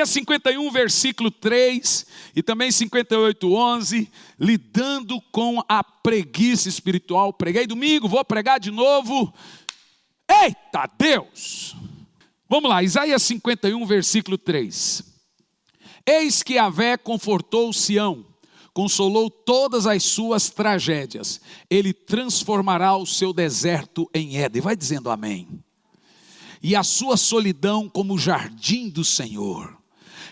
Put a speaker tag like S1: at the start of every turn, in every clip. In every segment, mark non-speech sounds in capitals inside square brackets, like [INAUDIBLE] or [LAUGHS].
S1: Isaías 51, versículo 3 e também 58, 11, lidando com a preguiça espiritual. Preguei domingo, vou pregar de novo. Eita Deus! Vamos lá, Isaías 51, versículo 3. Eis que Avé confortou Sião, consolou todas as suas tragédias, ele transformará o seu deserto em Éden. Vai dizendo amém e a sua solidão como jardim do Senhor.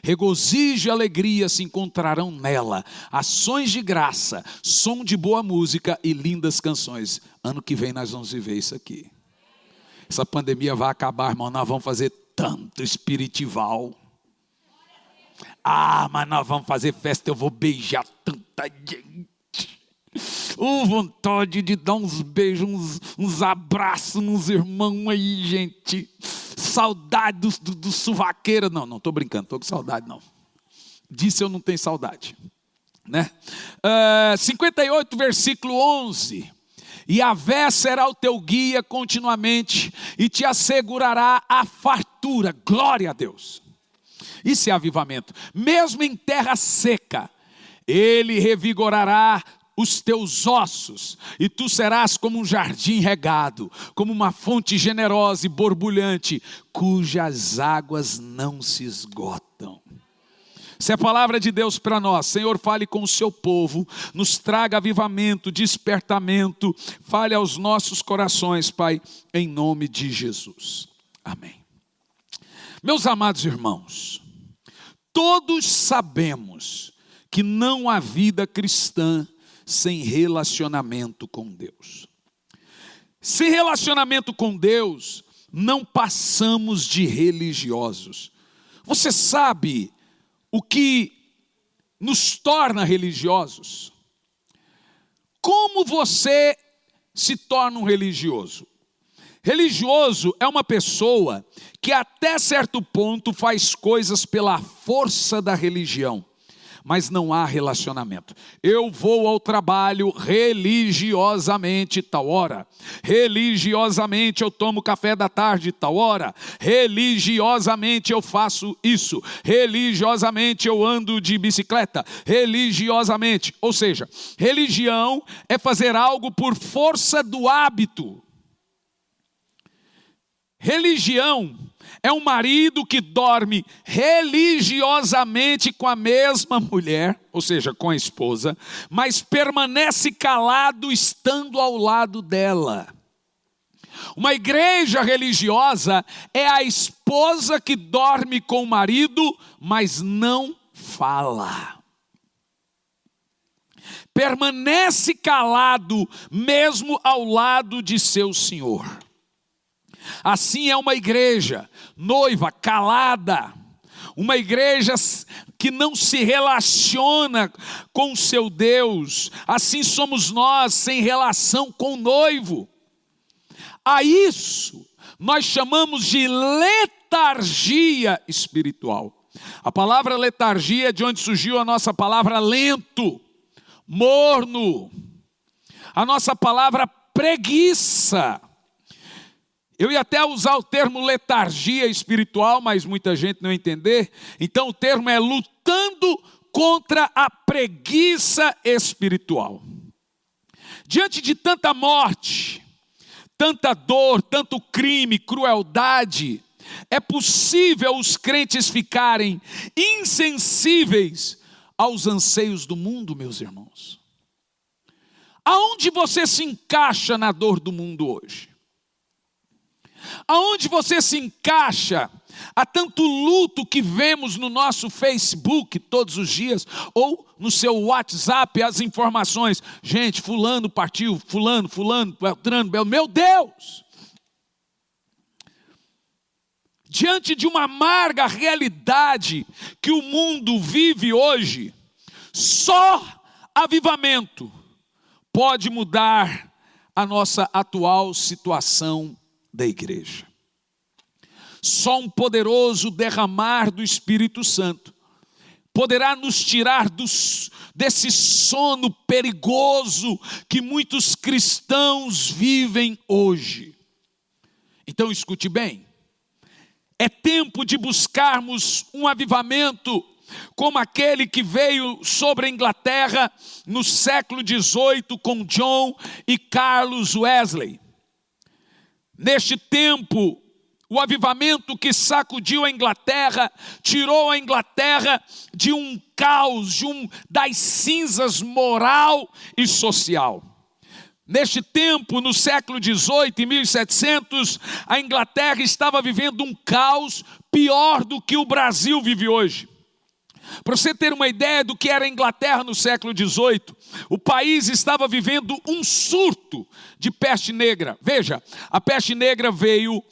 S1: Regozijo e alegria se encontrarão nela, ações de graça, som de boa música e lindas canções. Ano que vem nós vamos viver isso aqui. Essa pandemia vai acabar, irmão. Nós vamos fazer tanto espiritual. Ah, mas nós vamos fazer festa. Eu vou beijar tanta gente. Oh, vontade de dar uns beijos, uns, uns abraços nos irmãos aí, gente. Saudade do, do, do suvaqueiro. Não, não estou brincando, estou com saudade, não. Disse eu não tenho saudade. Né? Uh, 58, versículo 11. E a vé será o teu guia continuamente e te assegurará a fartura. Glória a Deus. Isso é avivamento. Mesmo em terra seca, ele revigorará os teus ossos, e tu serás como um jardim regado, como uma fonte generosa e borbulhante, cujas águas não se esgotam. Se a palavra de Deus para nós, Senhor, fale com o seu povo, nos traga avivamento, despertamento, fale aos nossos corações, Pai, em nome de Jesus. Amém. Meus amados irmãos, todos sabemos que não há vida cristã sem relacionamento com Deus. Sem relacionamento com Deus, não passamos de religiosos. Você sabe o que nos torna religiosos? Como você se torna um religioso? Religioso é uma pessoa que até certo ponto faz coisas pela força da religião mas não há relacionamento. Eu vou ao trabalho religiosamente tal hora, religiosamente eu tomo café da tarde tal hora, religiosamente eu faço isso, religiosamente eu ando de bicicleta, religiosamente, ou seja, religião é fazer algo por força do hábito. Religião é um marido que dorme religiosamente com a mesma mulher, ou seja, com a esposa, mas permanece calado estando ao lado dela. Uma igreja religiosa é a esposa que dorme com o marido, mas não fala. Permanece calado mesmo ao lado de seu senhor. Assim é uma igreja noiva, calada, uma igreja que não se relaciona com seu Deus, assim somos nós, sem relação com o noivo. A isso nós chamamos de letargia espiritual. A palavra letargia é de onde surgiu a nossa palavra lento, morno, a nossa palavra preguiça. Eu ia até usar o termo letargia espiritual, mas muita gente não entender. Então o termo é lutando contra a preguiça espiritual. Diante de tanta morte, tanta dor, tanto crime, crueldade, é possível os crentes ficarem insensíveis aos anseios do mundo, meus irmãos. Aonde você se encaixa na dor do mundo hoje? Aonde você se encaixa? Há tanto luto que vemos no nosso Facebook todos os dias, ou no seu WhatsApp, as informações. Gente, fulano partiu, fulano, fulano, Beltrano, Bel, meu Deus! Diante de uma amarga realidade que o mundo vive hoje, só avivamento pode mudar a nossa atual situação da igreja. Só um poderoso derramar do Espírito Santo poderá nos tirar dos, desse sono perigoso que muitos cristãos vivem hoje. Então escute bem, É tempo de buscarmos um avivamento como aquele que veio sobre a Inglaterra no século XVIII com John e Carlos Wesley. Neste tempo, o avivamento que sacudiu a Inglaterra, tirou a Inglaterra de um caos, de um, das cinzas moral e social. Neste tempo, no século XVIII, em 1700, a Inglaterra estava vivendo um caos pior do que o Brasil vive hoje. Para você ter uma ideia do que era a Inglaterra no século XVIII, o país estava vivendo um surto de peste negra. Veja, a peste negra veio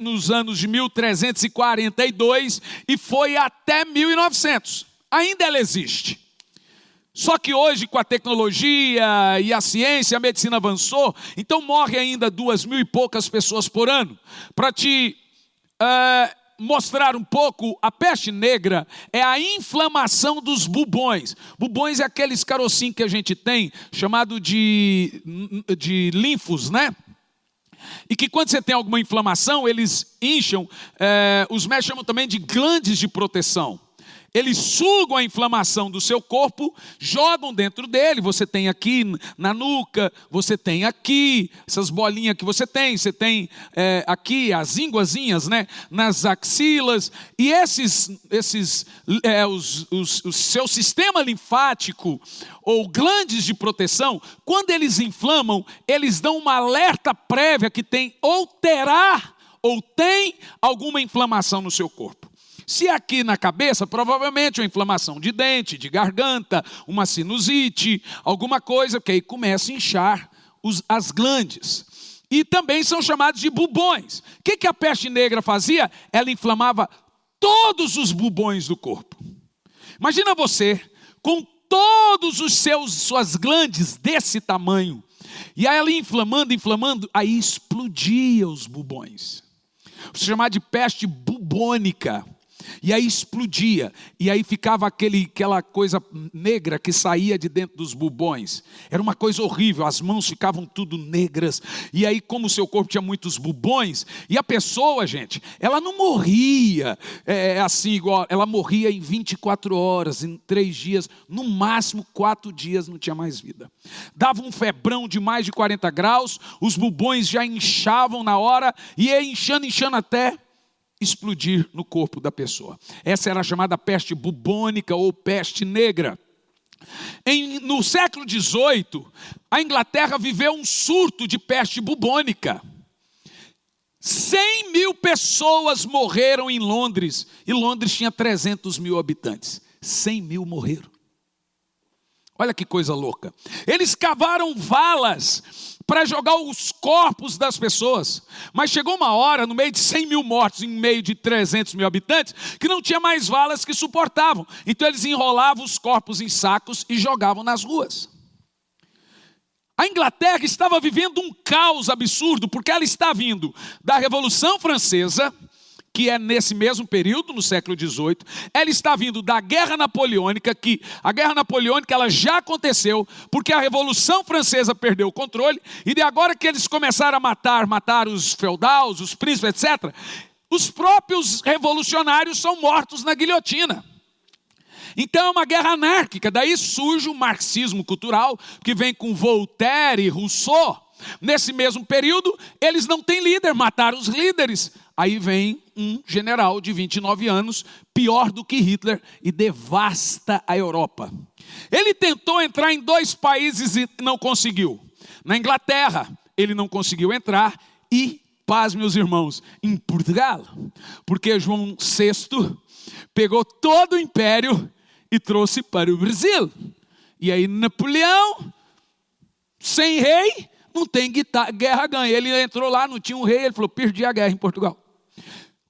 S1: nos anos de 1342 e foi até 1900. Ainda ela existe. Só que hoje, com a tecnologia e a ciência, a medicina avançou, então morre ainda duas mil e poucas pessoas por ano. Para te. Uh, mostrar um pouco, a peste negra é a inflamação dos bubões. Bubões é aqueles carocinhos que a gente tem, chamado de, de linfos, né? E que quando você tem alguma inflamação, eles incham, é, os médicos chamam também de glandes de proteção eles sugam a inflamação do seu corpo, jogam dentro dele. Você tem aqui na nuca, você tem aqui, essas bolinhas que você tem, você tem é, aqui as ínguazinhas, né? Nas axilas. E esses, esses é, os, os, o seu sistema linfático ou glandes de proteção, quando eles inflamam, eles dão uma alerta prévia que tem ou terá ou tem alguma inflamação no seu corpo. Se aqui na cabeça, provavelmente uma inflamação de dente, de garganta, uma sinusite, alguma coisa, porque aí começa a inchar os, as glandes. E também são chamados de bubões. O que, que a peste negra fazia? Ela inflamava todos os bubões do corpo. Imagina você com todos os seus suas glandes desse tamanho. E aí ela inflamando, inflamando, aí explodia os bubões. Vou chamar de peste bubônica e aí explodia, e aí ficava aquele, aquela coisa negra que saía de dentro dos bubões. Era uma coisa horrível, as mãos ficavam tudo negras, e aí, como o seu corpo tinha muitos bubões, e a pessoa, gente, ela não morria é, assim, igual, ela morria em 24 horas, em três dias, no máximo quatro dias não tinha mais vida. Dava um febrão de mais de 40 graus, os bubões já inchavam na hora, e ia inchando, inchando até explodir no corpo da pessoa. Essa era a chamada peste bubônica ou peste negra. Em, no século XVIII, a Inglaterra viveu um surto de peste bubônica. 100 mil pessoas morreram em Londres, e Londres tinha 300 mil habitantes. 100 mil morreram. Olha que coisa louca. Eles cavaram valas para jogar os corpos das pessoas. Mas chegou uma hora, no meio de 100 mil mortos, em meio de 300 mil habitantes, que não tinha mais valas que suportavam. Então eles enrolavam os corpos em sacos e jogavam nas ruas. A Inglaterra estava vivendo um caos absurdo, porque ela está vindo da Revolução Francesa que é nesse mesmo período, no século XVIII. Ela está vindo da Guerra Napoleônica, que a Guerra Napoleônica ela já aconteceu, porque a Revolução Francesa perdeu o controle, e de agora que eles começaram a matar, matar os feudais, os príncipes, etc., os próprios revolucionários são mortos na guilhotina. Então é uma guerra anárquica, daí surge o marxismo cultural, que vem com Voltaire e Rousseau. Nesse mesmo período, eles não têm líder, mataram os líderes. Aí vem um general de 29 anos, pior do que Hitler, e devasta a Europa. Ele tentou entrar em dois países e não conseguiu. Na Inglaterra, ele não conseguiu entrar e, paz, meus irmãos, em Portugal, porque João VI pegou todo o império e trouxe para o Brasil. E aí Napoleão, sem rei, não tem guerra ganha. Ele entrou lá, não tinha um rei, ele falou: perdi a guerra em Portugal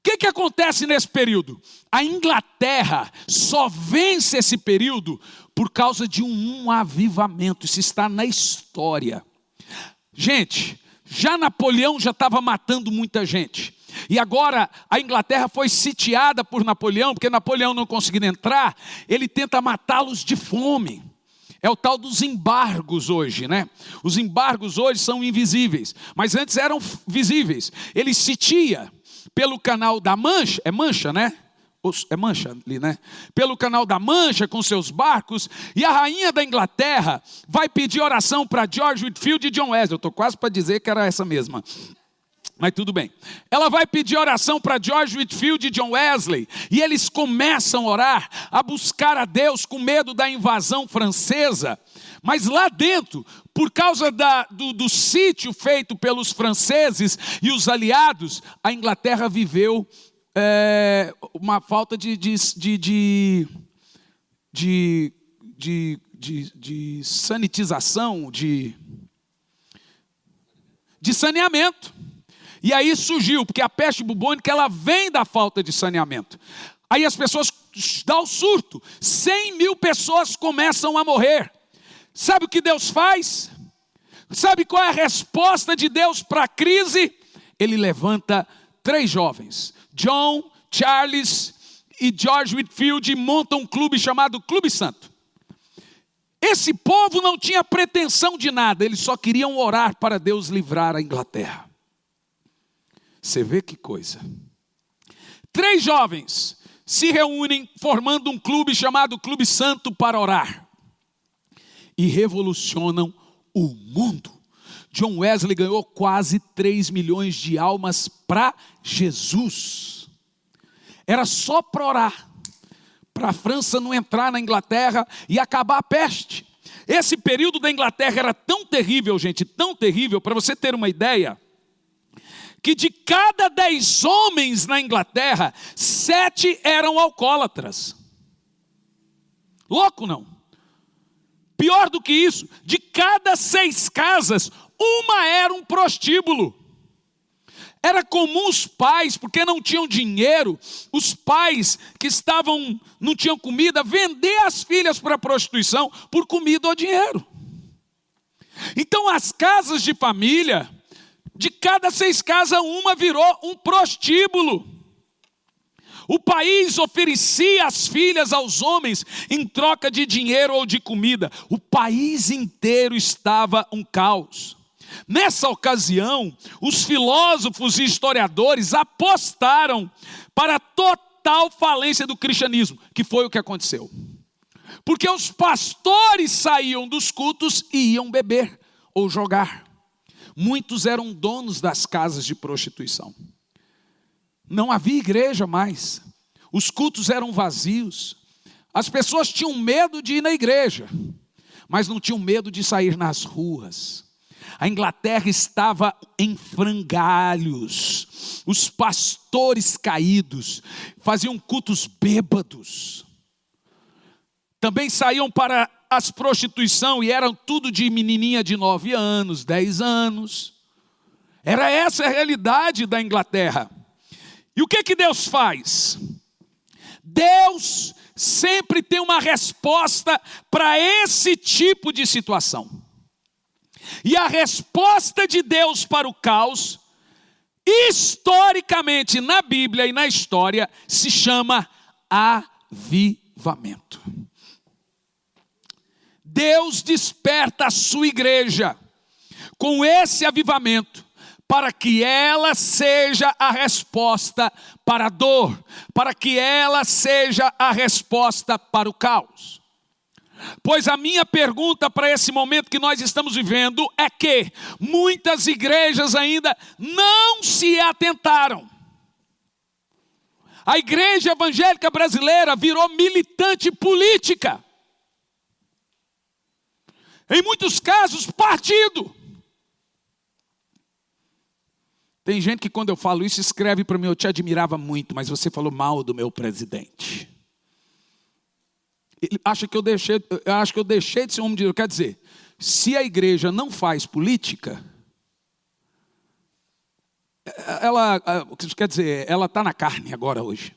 S1: que, que acontece nesse período? A Inglaterra só vence esse período por causa de um, avivamento. Isso está na história. Gente, já Napoleão já estava matando muita gente. E agora a Inglaterra foi sitiada por Napoleão, porque Napoleão não conseguindo entrar, ele tenta matá-los de fome. É o tal dos embargos hoje, né? Os embargos hoje são invisíveis, mas antes eram visíveis. Ele sitia, pelo canal da Mancha, é Mancha, né? É Mancha ali, né? Pelo canal da Mancha com seus barcos, e a rainha da Inglaterra vai pedir oração para George Whitfield e John Wesley. Eu estou quase para dizer que era essa mesma. Mas tudo bem. Ela vai pedir oração para George Whitfield e John Wesley, e eles começam a orar, a buscar a Deus com medo da invasão francesa. Mas lá dentro, por causa da, do, do sítio feito pelos franceses e os aliados, a Inglaterra viveu é, uma falta de, de, de, de, de, de, de sanitização, de, de saneamento. E aí surgiu, porque a peste bubônica ela vem da falta de saneamento. Aí as pessoas dão o surto, 100 mil pessoas começam a morrer. Sabe o que Deus faz? Sabe qual é a resposta de Deus para a crise? Ele levanta três jovens, John, Charles e George Whitfield, montam um clube chamado Clube Santo. Esse povo não tinha pretensão de nada, eles só queriam orar para Deus livrar a Inglaterra. Você vê que coisa. Três jovens se reúnem formando um clube chamado Clube Santo para orar e revolucionam o mundo. John Wesley ganhou quase 3 milhões de almas para Jesus. Era só para orar, para a França não entrar na Inglaterra e acabar a peste. Esse período da Inglaterra era tão terrível, gente, tão terrível, para você ter uma ideia que de cada dez homens na Inglaterra, sete eram alcoólatras. Louco não? Pior do que isso, de cada seis casas, uma era um prostíbulo. Era comum os pais, porque não tinham dinheiro, os pais que estavam, não tinham comida, vender as filhas para a prostituição por comida ou dinheiro. Então as casas de família de cada seis casas, uma virou um prostíbulo. O país oferecia as filhas aos homens em troca de dinheiro ou de comida. O país inteiro estava um caos. Nessa ocasião, os filósofos e historiadores apostaram para a total falência do cristianismo, que foi o que aconteceu. Porque os pastores saíam dos cultos e iam beber ou jogar. Muitos eram donos das casas de prostituição. Não havia igreja mais. Os cultos eram vazios. As pessoas tinham medo de ir na igreja, mas não tinham medo de sair nas ruas. A Inglaterra estava em frangalhos. Os pastores caídos faziam cultos bêbados. Também saíam para as prostituição e eram tudo de menininha de 9 anos, 10 anos. Era essa a realidade da Inglaterra. E o que que Deus faz? Deus sempre tem uma resposta para esse tipo de situação. E a resposta de Deus para o caos, historicamente na Bíblia e na história, se chama avivamento. Deus desperta a sua igreja com esse avivamento, para que ela seja a resposta para a dor, para que ela seja a resposta para o caos. Pois a minha pergunta para esse momento que nós estamos vivendo é que muitas igrejas ainda não se atentaram. A igreja evangélica brasileira virou militante política em muitos casos, partido. Tem gente que quando eu falo isso escreve para mim, eu te admirava muito, mas você falou mal do meu presidente. Ele acha que eu deixei, acho que eu deixei de ser um homem de Deus. Quer dizer, se a igreja não faz política, ela, quer dizer, ela está na carne agora hoje.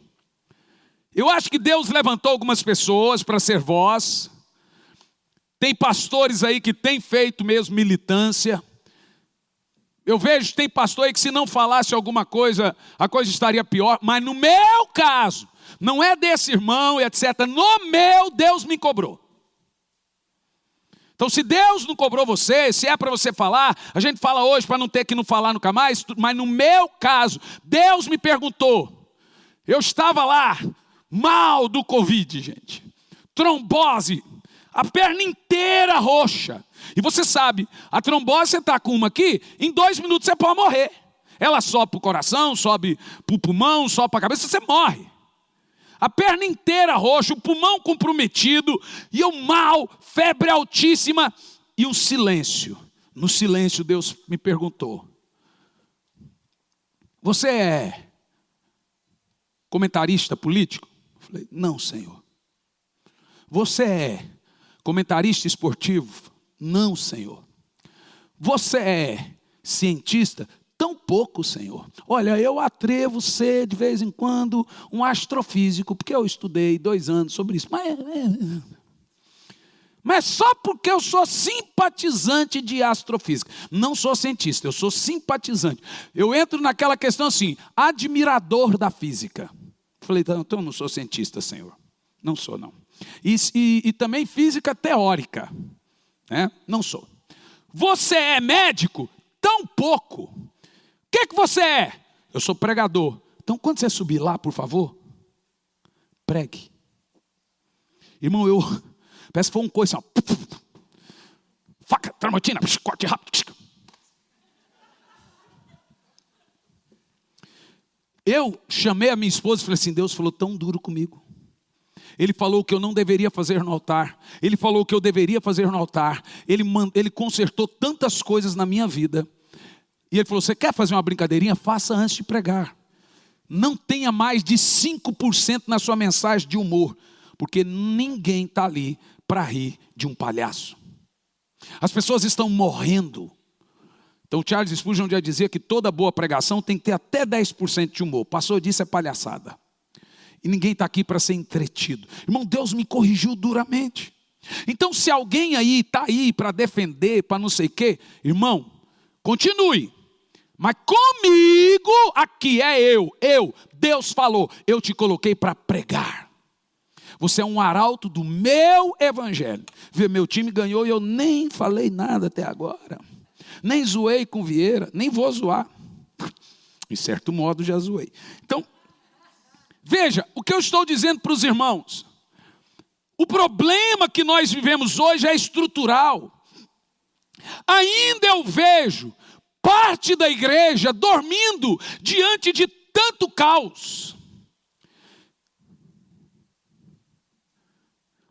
S1: Eu acho que Deus levantou algumas pessoas para ser voz, tem pastores aí que têm feito mesmo militância. Eu vejo, tem pastor aí que se não falasse alguma coisa, a coisa estaria pior. Mas no meu caso, não é desse irmão e etc. No meu, Deus me cobrou. Então, se Deus não cobrou você, se é para você falar, a gente fala hoje para não ter que não falar nunca mais, mas no meu caso, Deus me perguntou. Eu estava lá, mal do Covid, gente. Trombose, a perna inteira roxa. E você sabe, a trombose você está com uma aqui, em dois minutos você pode morrer. Ela sobe para o coração, sobe para o pulmão, sobe para a cabeça, você morre a perna inteira roxa, o pulmão comprometido, e eu mal, febre altíssima, e um silêncio. No silêncio, Deus me perguntou: Você é comentarista político? Eu falei: Não, Senhor. Você é comentarista esportivo? Não, Senhor. Você é cientista? Tão pouco, Senhor. Olha, eu atrevo ser de vez em quando um astrofísico, porque eu estudei dois anos sobre isso. Mas, mas só porque eu sou simpatizante de astrofísica. Não sou cientista, eu sou simpatizante. Eu entro naquela questão assim, admirador da física. Falei, então eu não sou cientista, Senhor. Não sou, não. E, e, e também física teórica. Né? Não sou. Você é médico? Tão pouco que, que você é? Eu sou pregador. Então, quando você subir lá, por favor, pregue. Irmão, eu. [LAUGHS] Parece que foi um coisa assim, ó. Faca, tramontina, corte rápido. Eu chamei a minha esposa e falei assim: Deus falou tão duro comigo. Ele falou que eu não deveria fazer no altar. Ele falou que eu deveria fazer no altar. Ele, ele consertou tantas coisas na minha vida. E ele falou: Você quer fazer uma brincadeirinha? Faça antes de pregar. Não tenha mais de 5% na sua mensagem de humor, porque ninguém está ali para rir de um palhaço. As pessoas estão morrendo. Então, Charles Spurgeon já dizia que toda boa pregação tem que ter até 10% de humor. Passou disso é palhaçada. E ninguém está aqui para ser entretido. Irmão, Deus me corrigiu duramente. Então, se alguém aí está aí para defender, para não sei o quê, irmão, continue. Mas comigo, aqui é eu, eu, Deus falou, eu te coloquei para pregar. Você é um arauto do meu evangelho. Vê, meu time ganhou e eu nem falei nada até agora. Nem zoei com Vieira, nem vou zoar. Em certo modo já zoei. Então, veja, o que eu estou dizendo para os irmãos. O problema que nós vivemos hoje é estrutural. Ainda eu vejo parte da igreja dormindo diante de tanto caos.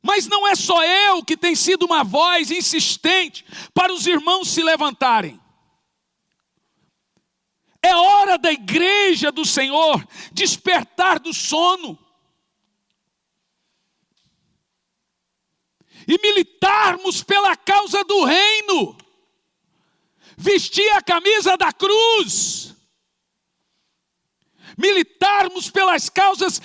S1: Mas não é só eu que tem sido uma voz insistente para os irmãos se levantarem. É hora da igreja do Senhor despertar do sono. E militarmos pela causa do reino vestir a camisa da cruz, militarmos pelas causas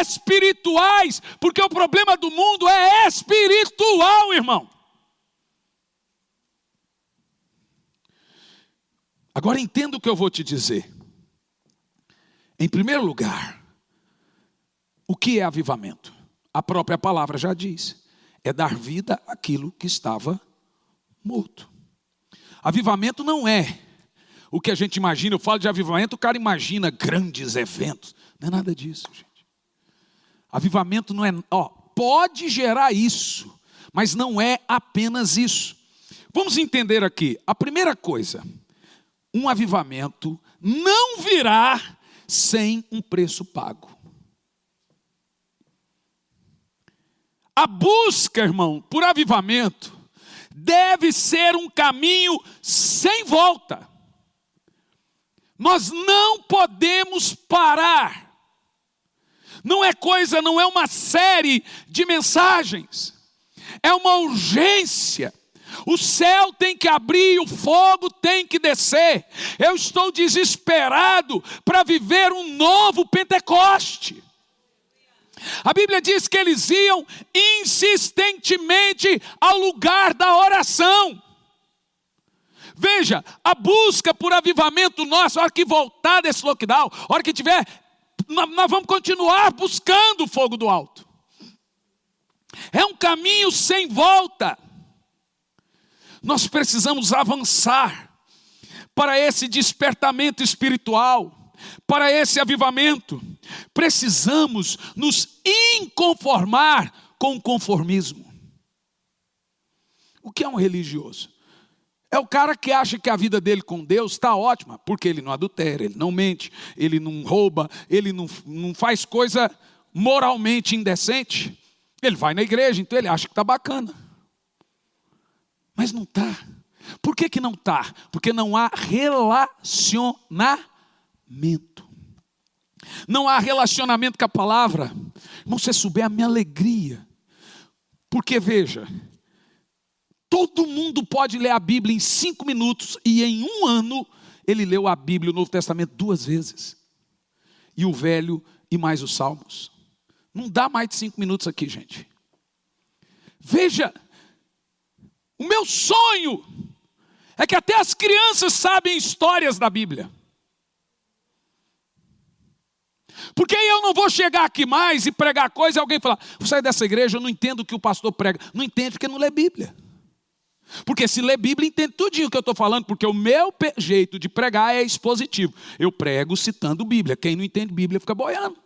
S1: espirituais, porque o problema do mundo é espiritual, irmão. Agora entenda o que eu vou te dizer. Em primeiro lugar, o que é avivamento? A própria palavra já diz: é dar vida àquilo que estava morto. Avivamento não é o que a gente imagina. Eu falo de avivamento, o cara imagina grandes eventos. Não é nada disso, gente. Avivamento não é, ó, pode gerar isso, mas não é apenas isso. Vamos entender aqui. A primeira coisa, um avivamento não virá sem um preço pago. A busca, irmão, por avivamento deve ser um caminho sem volta. Nós não podemos parar. Não é coisa, não é uma série de mensagens. É uma urgência. O céu tem que abrir, o fogo tem que descer. Eu estou desesperado para viver um novo Pentecoste. A Bíblia diz que eles iam insistentemente ao lugar da oração. Veja, a busca por avivamento nosso, a hora que voltar desse lockdown, a hora que tiver, nós vamos continuar buscando o fogo do alto. É um caminho sem volta. Nós precisamos avançar para esse despertamento espiritual, para esse avivamento. Precisamos nos inconformar com o conformismo. O que é um religioso? É o cara que acha que a vida dele com Deus está ótima, porque ele não adultera, ele não mente, ele não rouba, ele não, não faz coisa moralmente indecente. Ele vai na igreja, então ele acha que está bacana. Mas não está. Por que, que não está? Porque não há relacionamento. Não há relacionamento com a palavra. Irmão, se souber a minha alegria. Porque veja, todo mundo pode ler a Bíblia em cinco minutos e em um ano ele leu a Bíblia, o Novo Testamento, duas vezes. E o Velho e mais os Salmos. Não dá mais de cinco minutos aqui, gente. Veja, o meu sonho é que até as crianças sabem histórias da Bíblia. Porque eu não vou chegar aqui mais e pregar coisa e alguém falar, vou sair dessa igreja, eu não entendo o que o pastor prega. Não entende porque não lê Bíblia. Porque se lê Bíblia, entende tudinho o que eu estou falando, porque o meu jeito de pregar é expositivo. Eu prego citando Bíblia. Quem não entende Bíblia fica boiando.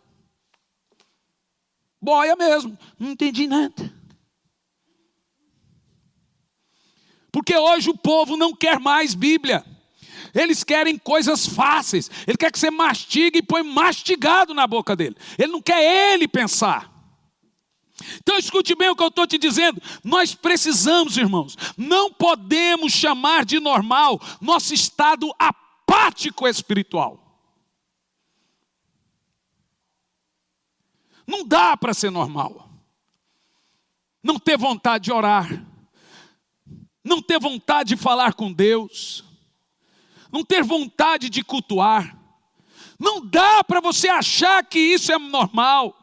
S1: Boia mesmo. Não entendi nada. Porque hoje o povo não quer mais Bíblia. Eles querem coisas fáceis. Ele quer que você mastigue e põe mastigado na boca dele. Ele não quer ele pensar. Então escute bem o que eu estou te dizendo. Nós precisamos, irmãos, não podemos chamar de normal nosso estado apático espiritual. Não dá para ser normal. Não ter vontade de orar não ter vontade de falar com Deus, não ter vontade de cultuar. Não dá para você achar que isso é normal.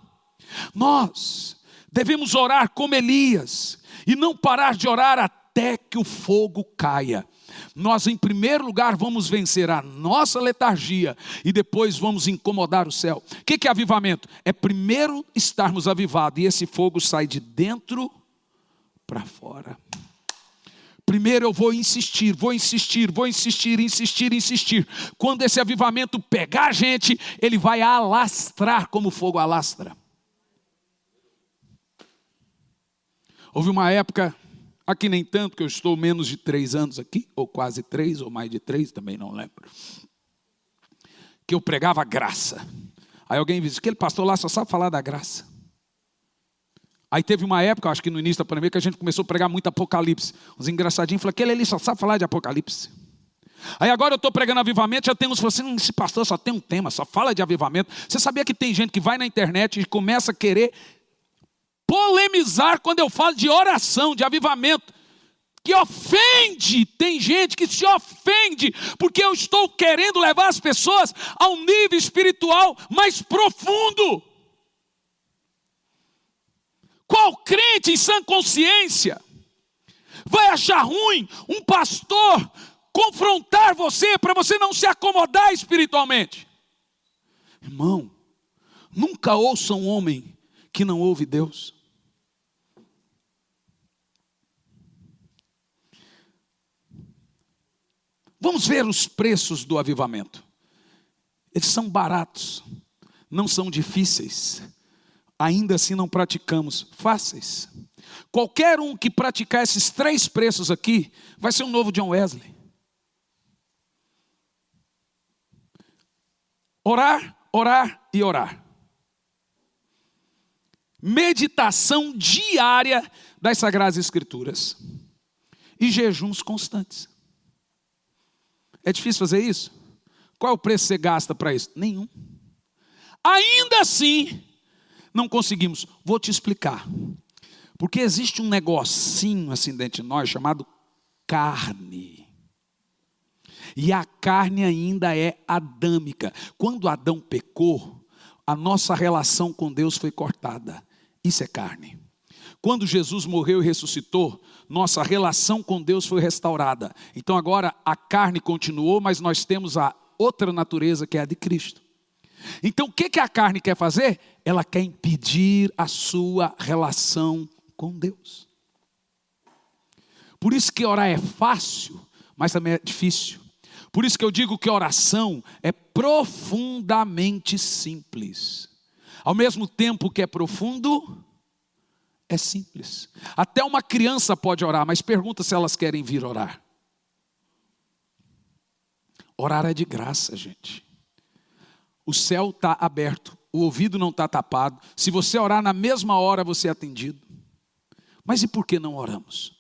S1: Nós devemos orar como Elias e não parar de orar até que o fogo caia. Nós, em primeiro lugar, vamos vencer a nossa letargia e depois vamos incomodar o céu. O que é avivamento? É primeiro estarmos avivados e esse fogo sai de dentro para fora. Primeiro eu vou insistir, vou insistir, vou insistir, insistir, insistir. Quando esse avivamento pegar a gente, ele vai alastrar como fogo alastra. Houve uma época, aqui nem tanto, que eu estou menos de três anos aqui, ou quase três, ou mais de três, também não lembro, que eu pregava graça. Aí alguém disse, aquele pastor lá só sabe falar da graça. Aí teve uma época, acho que no início da pandemia, que a gente começou a pregar muito Apocalipse. Os engraçadinhos falaram, aquele ali só sabe falar de Apocalipse. Aí agora eu estou pregando avivamento, já tem uns assim, esse pastor só tem um tema, só fala de avivamento. Você sabia que tem gente que vai na internet e começa a querer polemizar quando eu falo de oração, de avivamento, que ofende, tem gente que se ofende, porque eu estou querendo levar as pessoas a um nível espiritual mais profundo. Qual crente em sã consciência vai achar ruim um pastor confrontar você para você não se acomodar espiritualmente? Irmão, nunca ouça um homem que não ouve Deus. Vamos ver os preços do avivamento. Eles são baratos, não são difíceis ainda assim não praticamos. Fáceis. Qualquer um que praticar esses três preços aqui, vai ser um novo John Wesley. Orar, orar e orar. Meditação diária das Sagradas Escrituras. E jejuns constantes. É difícil fazer isso? Qual é o preço que você gasta para isso? Nenhum. Ainda assim, não conseguimos. Vou te explicar. Porque existe um negocinho assim dentro de nós chamado carne. E a carne ainda é adâmica. Quando Adão pecou, a nossa relação com Deus foi cortada. Isso é carne. Quando Jesus morreu e ressuscitou, nossa relação com Deus foi restaurada. Então agora a carne continuou, mas nós temos a outra natureza que é a de Cristo. Então o que, que a carne quer fazer? Ela quer impedir a sua relação com Deus. Por isso que orar é fácil, mas também é difícil. Por isso que eu digo que oração é profundamente simples. Ao mesmo tempo que é profundo, é simples. Até uma criança pode orar, mas pergunta se elas querem vir orar. Orar é de graça, gente. O céu está aberto, o ouvido não está tapado. Se você orar na mesma hora, você é atendido. Mas e por que não oramos?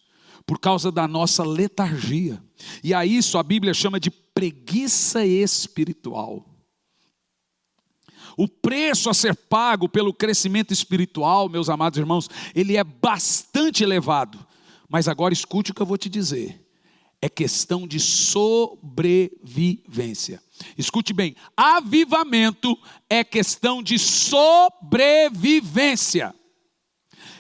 S1: Por causa da nossa letargia. E a isso a Bíblia chama de preguiça espiritual. O preço a ser pago pelo crescimento espiritual, meus amados irmãos, ele é bastante elevado. Mas agora escute o que eu vou te dizer. É questão de sobrevivência. Escute bem, avivamento é questão de sobrevivência.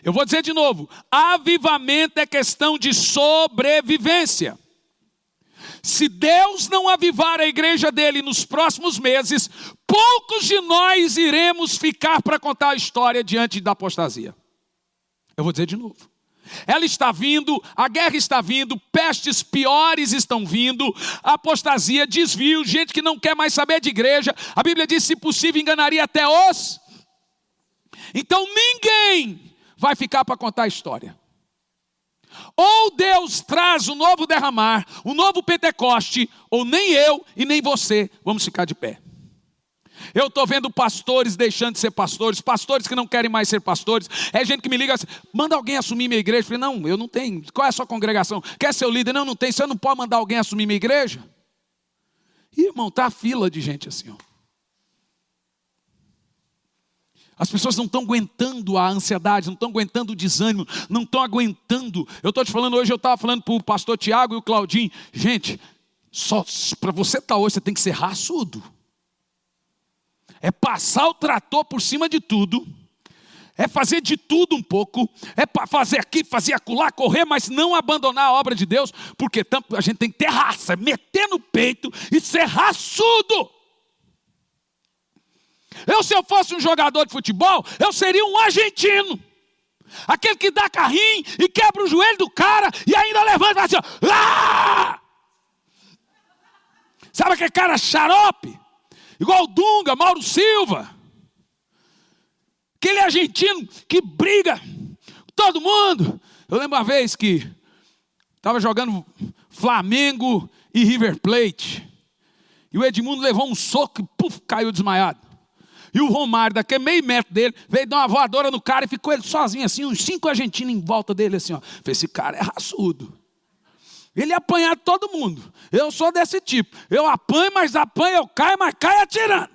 S1: Eu vou dizer de novo: avivamento é questão de sobrevivência. Se Deus não avivar a igreja dele nos próximos meses, poucos de nós iremos ficar para contar a história diante da apostasia. Eu vou dizer de novo. Ela está vindo, a guerra está vindo, pestes piores estão vindo, apostasia, desvio, gente que não quer mais saber de igreja. A Bíblia diz: se possível, enganaria até os. Então ninguém vai ficar para contar a história. Ou Deus traz o novo derramar, o novo Pentecoste, ou nem eu e nem você vamos ficar de pé. Eu estou vendo pastores deixando de ser pastores, pastores que não querem mais ser pastores. É gente que me liga assim: manda alguém assumir minha igreja. Eu falei: não, eu não tenho. Qual é a sua congregação? Quer ser o líder? Não, não tem. Você não pode mandar alguém assumir minha igreja? irmão, está a fila de gente assim. Ó. As pessoas não estão aguentando a ansiedade, não estão aguentando o desânimo, não estão aguentando. Eu estou te falando hoje, eu estava falando para o pastor Tiago e o Claudinho. Gente, só para você estar tá hoje, você tem que ser raçudo. É passar o trator por cima de tudo. É fazer de tudo um pouco, é para fazer aqui, fazer acolá, correr, mas não abandonar a obra de Deus, porque a gente tem que ter raça, meter no peito e ser raçudo. Eu, se eu fosse um jogador de futebol, eu seria um argentino. Aquele que dá carrinho e quebra o joelho do cara e ainda levanta e fala assim: ah! Sabe aquele cara xarope? Igual o Dunga, Mauro Silva. Aquele argentino que briga todo mundo. Eu lembro uma vez que estava jogando Flamengo e River Plate. E o Edmundo levou um soco e puf, caiu desmaiado. E o Romário, daquele meio metro dele, veio dar uma voadora no cara e ficou ele sozinho, assim, uns cinco argentinos em volta dele, assim, ó. Esse cara é raçudo. Ele apanhar todo mundo. Eu sou desse tipo. Eu apanho, mas apanho, eu caio, mas caio atirando.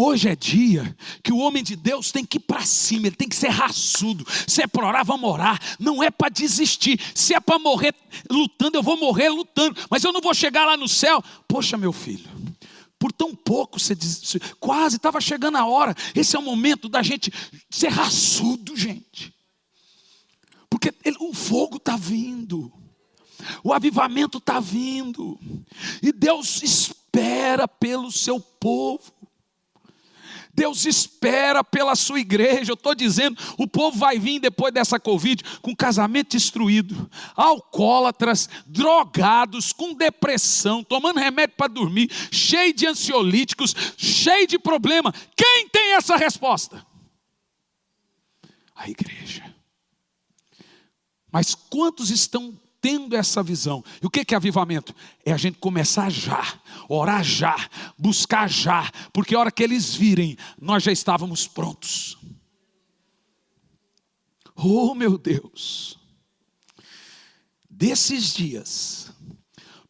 S1: Hoje é dia que o homem de Deus tem que ir para cima, ele tem que ser raçudo. Se é para orar, vamos orar. Não é para desistir. Se é para morrer lutando, eu vou morrer lutando. Mas eu não vou chegar lá no céu. Poxa, meu filho, por tão pouco você diz, quase estava chegando a hora. Esse é o momento da gente ser raçudo, gente. Porque ele, o fogo está vindo. O avivamento está vindo. E Deus espera pelo seu povo. Deus espera pela sua igreja. Eu estou dizendo, o povo vai vir depois dessa Covid com casamento destruído, alcoólatras, drogados, com depressão, tomando remédio para dormir, cheio de ansiolíticos, cheio de problema. Quem tem essa resposta? A igreja. Mas quantos estão tendo essa visão. E o que é avivamento? É a gente começar já, orar já, buscar já, porque a hora que eles virem, nós já estávamos prontos. Oh meu Deus, desses dias,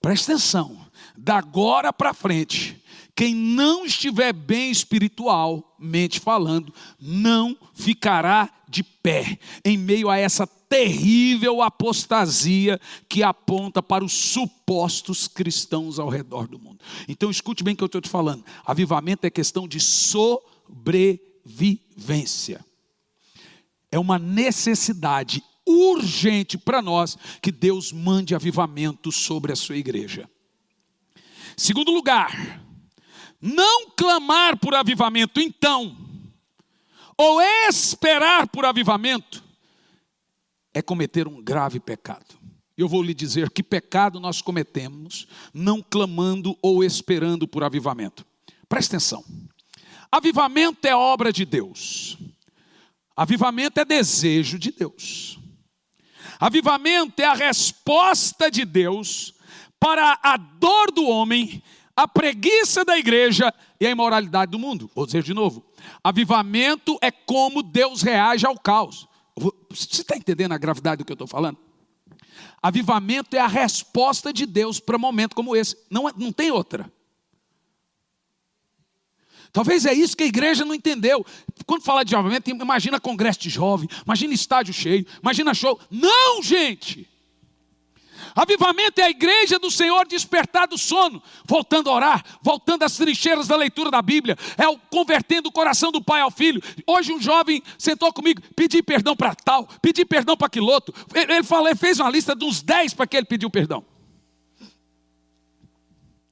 S1: presta atenção, da agora para frente, quem não estiver bem espiritualmente falando, não ficará de pé em meio a essa terrível apostasia que aponta para os supostos cristãos ao redor do mundo. Então escute bem o que eu estou te falando. Avivamento é questão de sobrevivência. É uma necessidade urgente para nós que Deus mande avivamento sobre a sua igreja. Segundo lugar, não clamar por avivamento, então, ou esperar por avivamento, é cometer um grave pecado. Eu vou lhe dizer que pecado nós cometemos não clamando ou esperando por avivamento. Preste atenção. Avivamento é obra de Deus. Avivamento é desejo de Deus. Avivamento é a resposta de Deus para a dor do homem, a preguiça da igreja e a imoralidade do mundo. Vou dizer de novo: avivamento é como Deus reage ao caos. Você está entendendo a gravidade do que eu estou falando? Avivamento é a resposta de Deus para um momento como esse. Não, é, não tem outra. Talvez é isso que a igreja não entendeu. Quando fala de avivamento, imagina congresso de jovem, imagina estádio cheio, imagina show. Não, gente! Avivamento é a igreja do Senhor despertar do sono, voltando a orar, voltando às trincheiras da leitura da Bíblia, é o convertendo o coração do pai ao filho. Hoje um jovem sentou comigo, pedi perdão para tal, pedi perdão para aquele outro. Ele, ele, falou, ele fez uma lista de uns 10 para que ele pediu perdão.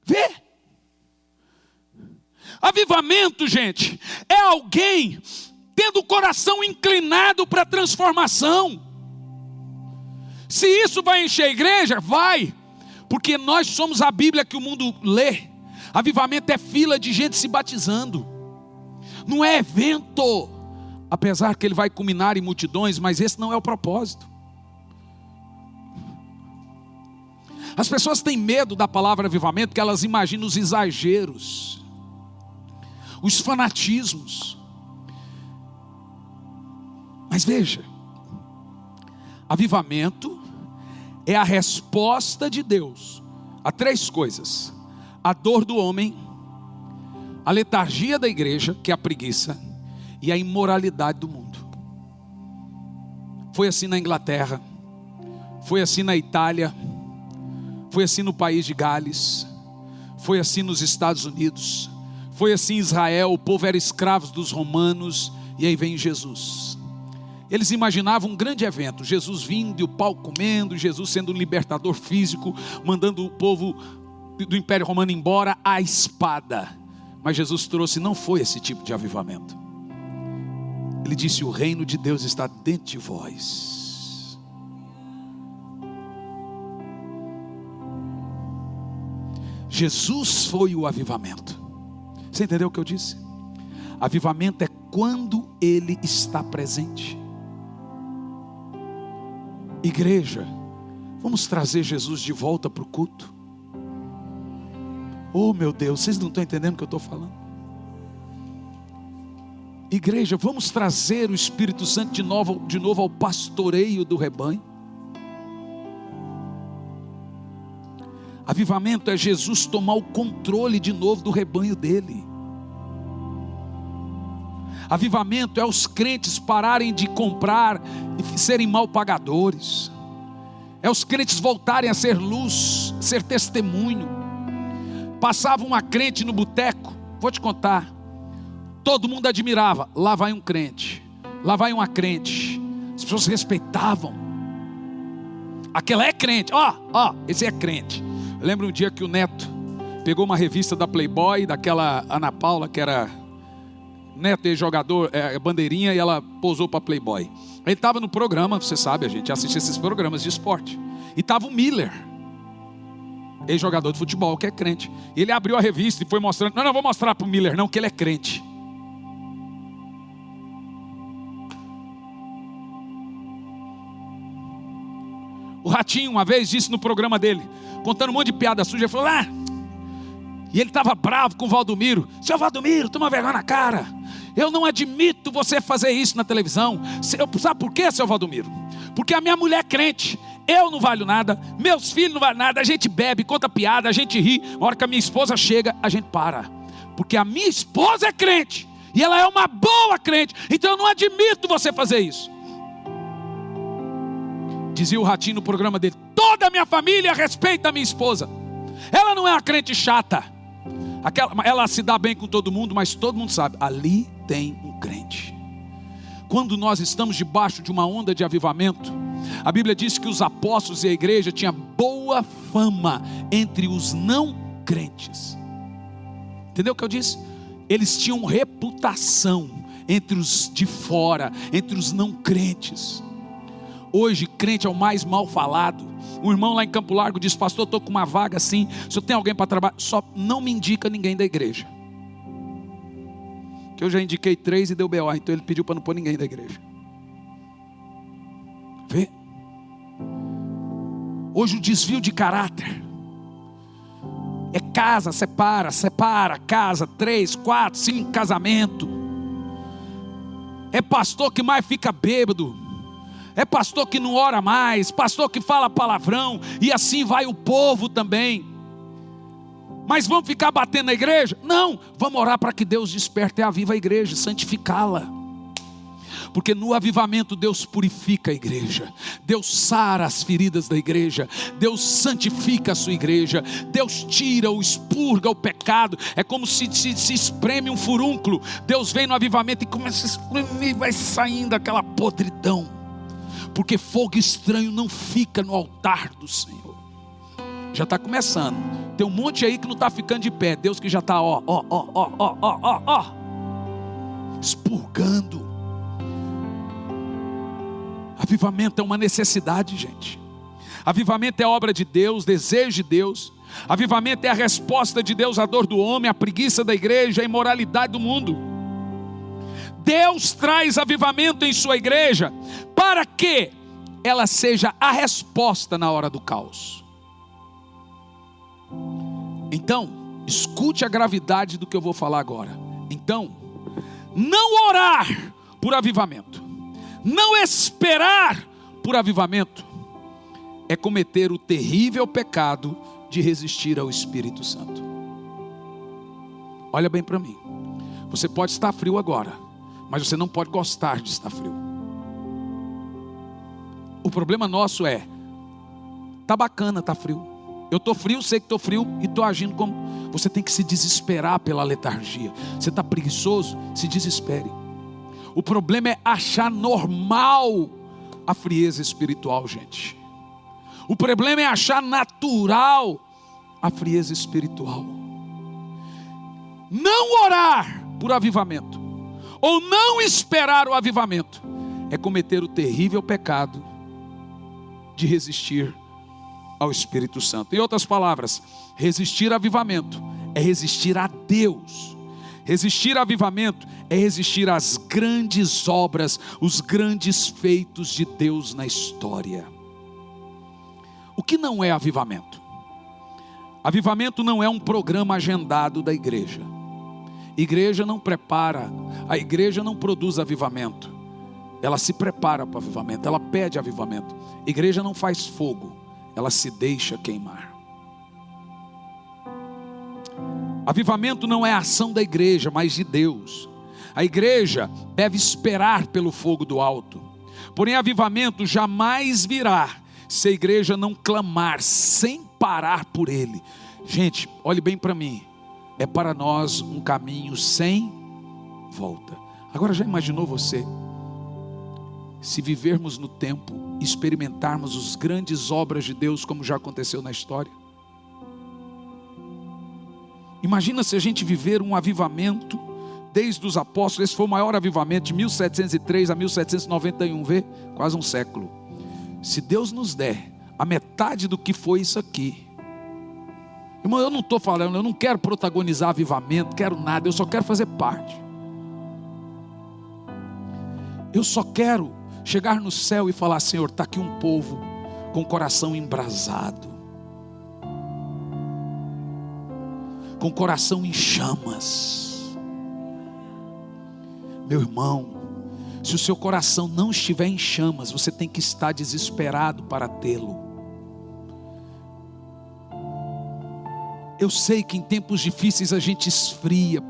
S1: Vê? Avivamento, gente, é alguém tendo o coração inclinado para a transformação. Se isso vai encher a igreja, vai, porque nós somos a Bíblia que o mundo lê. Avivamento é fila de gente se batizando, não é evento, apesar que ele vai culminar em multidões, mas esse não é o propósito. As pessoas têm medo da palavra avivamento, porque elas imaginam os exageros, os fanatismos. Mas veja, avivamento é a resposta de Deus a três coisas: a dor do homem, a letargia da igreja, que é a preguiça, e a imoralidade do mundo. Foi assim na Inglaterra, foi assim na Itália, foi assim no país de Gales, foi assim nos Estados Unidos, foi assim em Israel, o povo era escravo dos romanos, e aí vem Jesus. Eles imaginavam um grande evento, Jesus vindo e o pau comendo, Jesus sendo um libertador físico, mandando o povo do Império Romano embora à espada. Mas Jesus trouxe, não foi esse tipo de avivamento. Ele disse: O reino de Deus está dentro de vós. Jesus foi o avivamento. Você entendeu o que eu disse? Avivamento é quando ele está presente. Igreja, vamos trazer Jesus de volta para o culto. Oh meu Deus, vocês não estão entendendo o que eu estou falando? Igreja, vamos trazer o Espírito Santo de novo, de novo ao pastoreio do rebanho. Avivamento é Jesus tomar o controle de novo do rebanho dele. Avivamento é os crentes pararem de comprar e serem mal pagadores. É os crentes voltarem a ser luz, ser testemunho. Passava uma crente no boteco, vou te contar. Todo mundo admirava. Lá vai um crente. Lá vai uma crente. As pessoas respeitavam. Aquela é crente. Ó, oh, ó, oh, esse é crente. Eu lembro um dia que o neto pegou uma revista da Playboy, daquela Ana Paula, que era neto jogador, é, bandeirinha, e ela posou para Playboy. Ele estava no programa, você sabe, a gente assiste esses programas de esporte. E estava o Miller, ex-jogador de futebol, que é crente. E ele abriu a revista e foi mostrando. Não, não vou mostrar para o Miller, não, que ele é crente. O Ratinho, uma vez, disse no programa dele, contando um monte de piada suja, ele falou: Ah, e ele estava bravo com o Valdomiro. Seu Valdomiro, toma vergonha na cara. Eu não admito você fazer isso na televisão. Sabe por quê, seu Valdomiro? Porque a minha mulher é crente. Eu não valho nada, meus filhos não valem nada. A gente bebe, conta piada, a gente ri. Na hora que a minha esposa chega, a gente para. Porque a minha esposa é crente. E ela é uma boa crente. Então eu não admito você fazer isso. Dizia o ratinho no programa dele: toda a minha família respeita a minha esposa. Ela não é uma crente chata. Aquela, ela se dá bem com todo mundo, mas todo mundo sabe, ali tem um crente. Quando nós estamos debaixo de uma onda de avivamento, a Bíblia diz que os apóstolos e a igreja tinham boa fama entre os não crentes. Entendeu o que eu disse? Eles tinham reputação entre os de fora, entre os não crentes. Hoje, crente é o mais mal falado. Um irmão lá em Campo Largo disse: Pastor, estou com uma vaga assim. Se eu tenho alguém para trabalhar, só não me indica ninguém da igreja. Que eu já indiquei três e deu BO, então ele pediu para não pôr ninguém da igreja. Vê? Hoje o desvio de caráter é casa, separa, separa, casa, três, quatro, cinco casamento. É pastor que mais fica bêbado. É pastor que não ora mais, pastor que fala palavrão, e assim vai o povo também. Mas vamos ficar batendo na igreja? Não, vamos orar para que Deus desperte a viva a igreja, santificá-la porque no avivamento Deus purifica a igreja, Deus sara as feridas da igreja, Deus santifica a sua igreja, Deus tira ou expurga o pecado, é como se, se, se espreme um furúnculo, Deus vem no avivamento e começa a espremer, vai saindo aquela podridão, porque fogo estranho não fica no altar do Senhor. Já está começando. Tem um monte aí que não está ficando de pé. Deus que já está, ó, ó, ó, ó, ó, ó, ó, expurgando Avivamento é uma necessidade, gente. Avivamento é obra de Deus, desejo de Deus. Avivamento é a resposta de Deus à dor do homem, à preguiça da igreja, à imoralidade do mundo. Deus traz avivamento em sua igreja para que ela seja a resposta na hora do caos. Então, escute a gravidade do que eu vou falar agora. Então, não orar por avivamento não esperar por avivamento é cometer o terrível pecado de resistir ao Espírito Santo. Olha bem para mim. Você pode estar frio agora, mas você não pode gostar de estar frio. O problema nosso é tá bacana, tá frio. Eu tô frio, sei que tô frio e tô agindo como você tem que se desesperar pela letargia. Você está preguiçoso, se desespere. O problema é achar normal a frieza espiritual, gente. O problema é achar natural a frieza espiritual. Não orar por avivamento, ou não esperar o avivamento, é cometer o terrível pecado de resistir ao Espírito Santo. Em outras palavras, resistir avivamento é resistir a Deus. Resistir ao avivamento é resistir às grandes obras, os grandes feitos de Deus na história. O que não é avivamento? Avivamento não é um programa agendado da igreja. Igreja não prepara, a igreja não produz avivamento. Ela se prepara para avivamento, ela pede avivamento. Igreja não faz fogo, ela se deixa queimar. Avivamento não é ação da igreja, mas de Deus. A igreja deve esperar pelo fogo do alto. Porém, avivamento jamais virá se a igreja não clamar sem parar por ele. Gente, olhe bem para mim. É para nós um caminho sem volta. Agora já imaginou você? Se vivermos no tempo, experimentarmos as grandes obras de Deus como já aconteceu na história? Imagina se a gente viver um avivamento desde os apóstolos, esse foi o maior avivamento de 1703 a 1791, vê? Quase um século. Se Deus nos der a metade do que foi isso aqui, irmão, eu não estou falando, eu não quero protagonizar avivamento, quero nada, eu só quero fazer parte. Eu só quero chegar no céu e falar: Senhor, está aqui um povo com o coração embrasado, com o coração em chamas meu irmão, se o seu coração não estiver em chamas, você tem que estar desesperado para tê-lo. Eu sei que em tempos difíceis a gente esfria,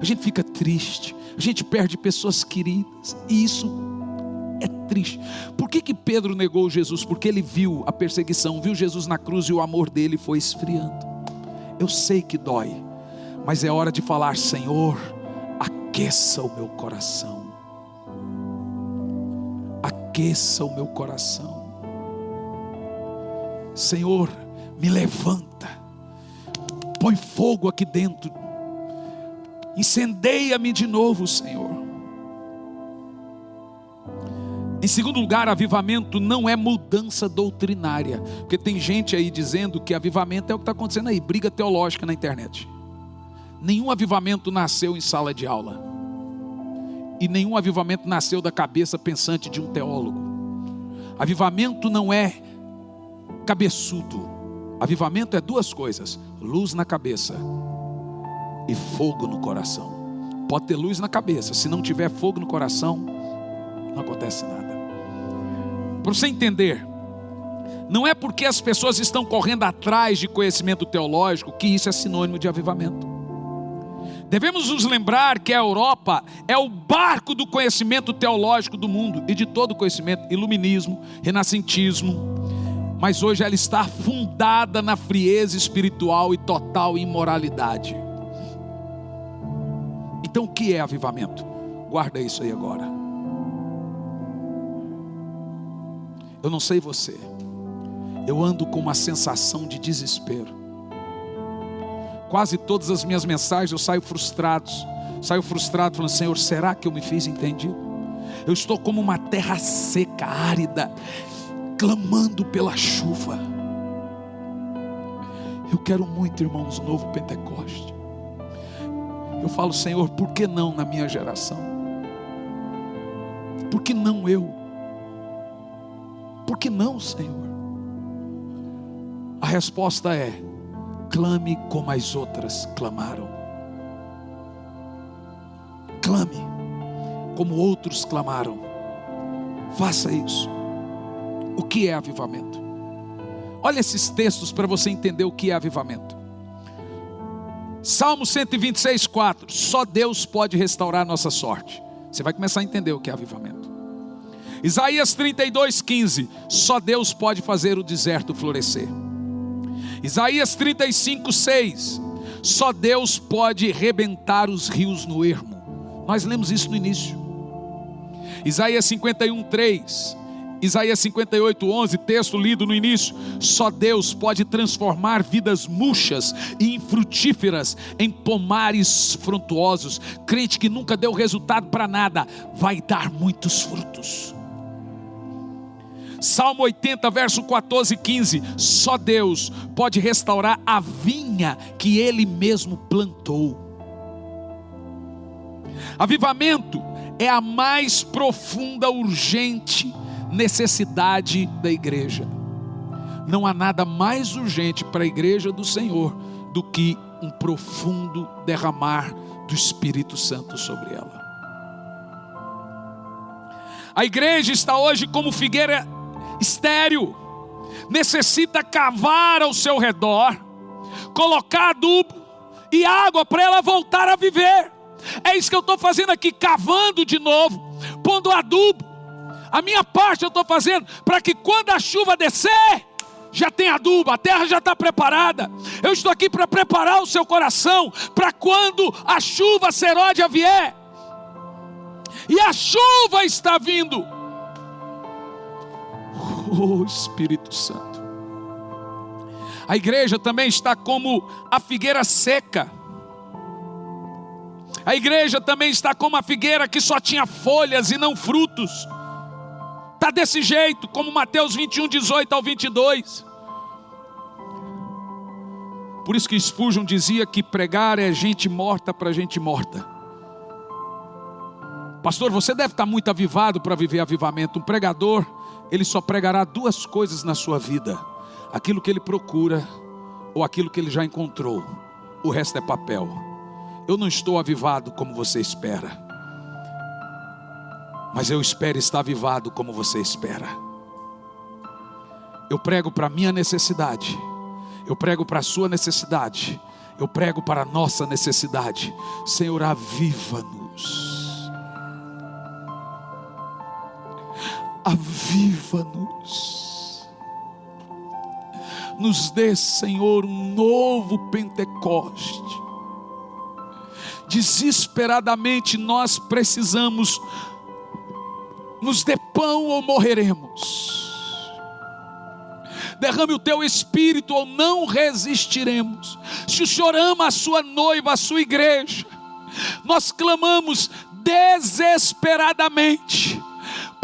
S1: a gente fica triste, a gente perde pessoas queridas, e isso triste. Por que, que Pedro negou Jesus? Porque ele viu a perseguição, viu Jesus na cruz e o amor dele foi esfriando. Eu sei que dói, mas é hora de falar: Senhor, aqueça o meu coração. Aqueça o meu coração. Senhor, me levanta. Põe fogo aqui dentro. Incendeia-me de novo, Senhor. Em segundo lugar, avivamento não é mudança doutrinária, porque tem gente aí dizendo que avivamento é o que está acontecendo aí, briga teológica na internet. Nenhum avivamento nasceu em sala de aula, e nenhum avivamento nasceu da cabeça pensante de um teólogo. Avivamento não é cabeçudo, avivamento é duas coisas: luz na cabeça e fogo no coração. Pode ter luz na cabeça, se não tiver fogo no coração, não acontece nada. Para você entender, não é porque as pessoas estão correndo atrás de conhecimento teológico que isso é sinônimo de avivamento. Devemos nos lembrar que a Europa é o barco do conhecimento teológico do mundo e de todo conhecimento, iluminismo, renascentismo, mas hoje ela está fundada na frieza espiritual e total imoralidade. Então o que é avivamento? Guarda isso aí agora. Eu não sei você, eu ando com uma sensação de desespero. Quase todas as minhas mensagens eu saio frustrado, saio frustrado falando: Senhor, será que eu me fiz entendido? Eu estou como uma terra seca, árida, clamando pela chuva. Eu quero muito, irmãos, novo Pentecoste. Eu falo, Senhor, por que não na minha geração? Por que não eu? Por que não, Senhor? A resposta é: clame como as outras clamaram. Clame como outros clamaram. Faça isso. O que é avivamento? Olha esses textos para você entender o que é avivamento. Salmo 126, 4. Só Deus pode restaurar nossa sorte. Você vai começar a entender o que é avivamento. Isaías 32, 15: Só Deus pode fazer o deserto florescer. Isaías 35, 6: Só Deus pode rebentar os rios no ermo. Nós lemos isso no início. Isaías 51, 3: Isaías 58, 11, texto lido no início. Só Deus pode transformar vidas murchas e infrutíferas em pomares frontuosos. Crente que nunca deu resultado para nada, vai dar muitos frutos. Salmo 80, verso 14 e 15: Só Deus pode restaurar a vinha que Ele mesmo plantou. Avivamento é a mais profunda, urgente necessidade da igreja. Não há nada mais urgente para a igreja do Senhor do que um profundo derramar do Espírito Santo sobre ela. A igreja está hoje como figueira estéril, necessita cavar ao seu redor, colocar adubo e água para ela voltar a viver. É isso que eu estou fazendo aqui, cavando de novo, pondo adubo. A minha parte eu estou fazendo para que quando a chuva descer, já tem adubo, a terra já está preparada. Eu estou aqui para preparar o seu coração para quando a chuva seródia vier. E a chuva está vindo. Oh Espírito Santo. A igreja também está como a figueira seca. A igreja também está como a figueira que só tinha folhas e não frutos. Está desse jeito, como Mateus 21, 18 ao 22. Por isso que Spurgeon dizia que pregar é gente morta para gente morta. Pastor, você deve estar muito avivado para viver avivamento. Um pregador ele só pregará duas coisas na sua vida: aquilo que ele procura ou aquilo que ele já encontrou. O resto é papel. Eu não estou avivado como você espera, mas eu espero estar avivado como você espera. Eu prego para a minha necessidade, eu prego para a sua necessidade, eu prego para a nossa necessidade. Senhor, aviva-nos. Aviva-nos. Nos dê, Senhor, um novo Pentecoste. Desesperadamente nós precisamos, nos dê pão ou morreremos. Derrame o teu espírito ou não resistiremos. Se o Senhor ama a sua noiva, a sua igreja, nós clamamos desesperadamente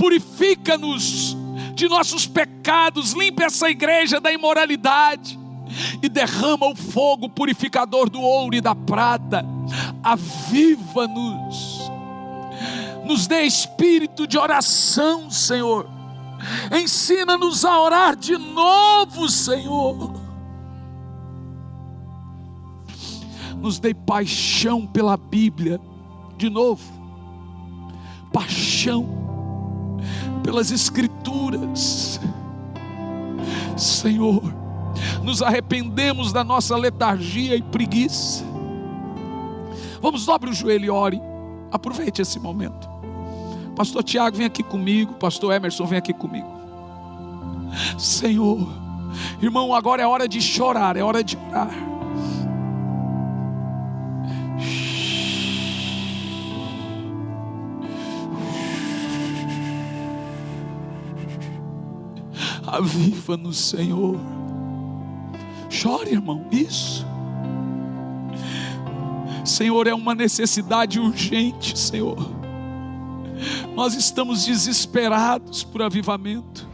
S1: purifica-nos de nossos pecados, limpa essa igreja da imoralidade e derrama o fogo purificador do ouro e da prata. Aviva-nos, nos dê espírito de oração, Senhor. Ensina-nos a orar de novo, Senhor. Nos dê paixão pela Bíblia, de novo, paixão pelas Escrituras. Senhor, nos arrependemos da nossa letargia e preguiça. Vamos dobre o joelho e ore. Aproveite esse momento. Pastor Tiago, vem aqui comigo. Pastor Emerson, vem aqui comigo. Senhor, irmão, agora é hora de chorar, é hora de orar. Aviva-nos, Senhor. Chore, irmão, isso. Senhor, é uma necessidade urgente, Senhor. Nós estamos desesperados por avivamento.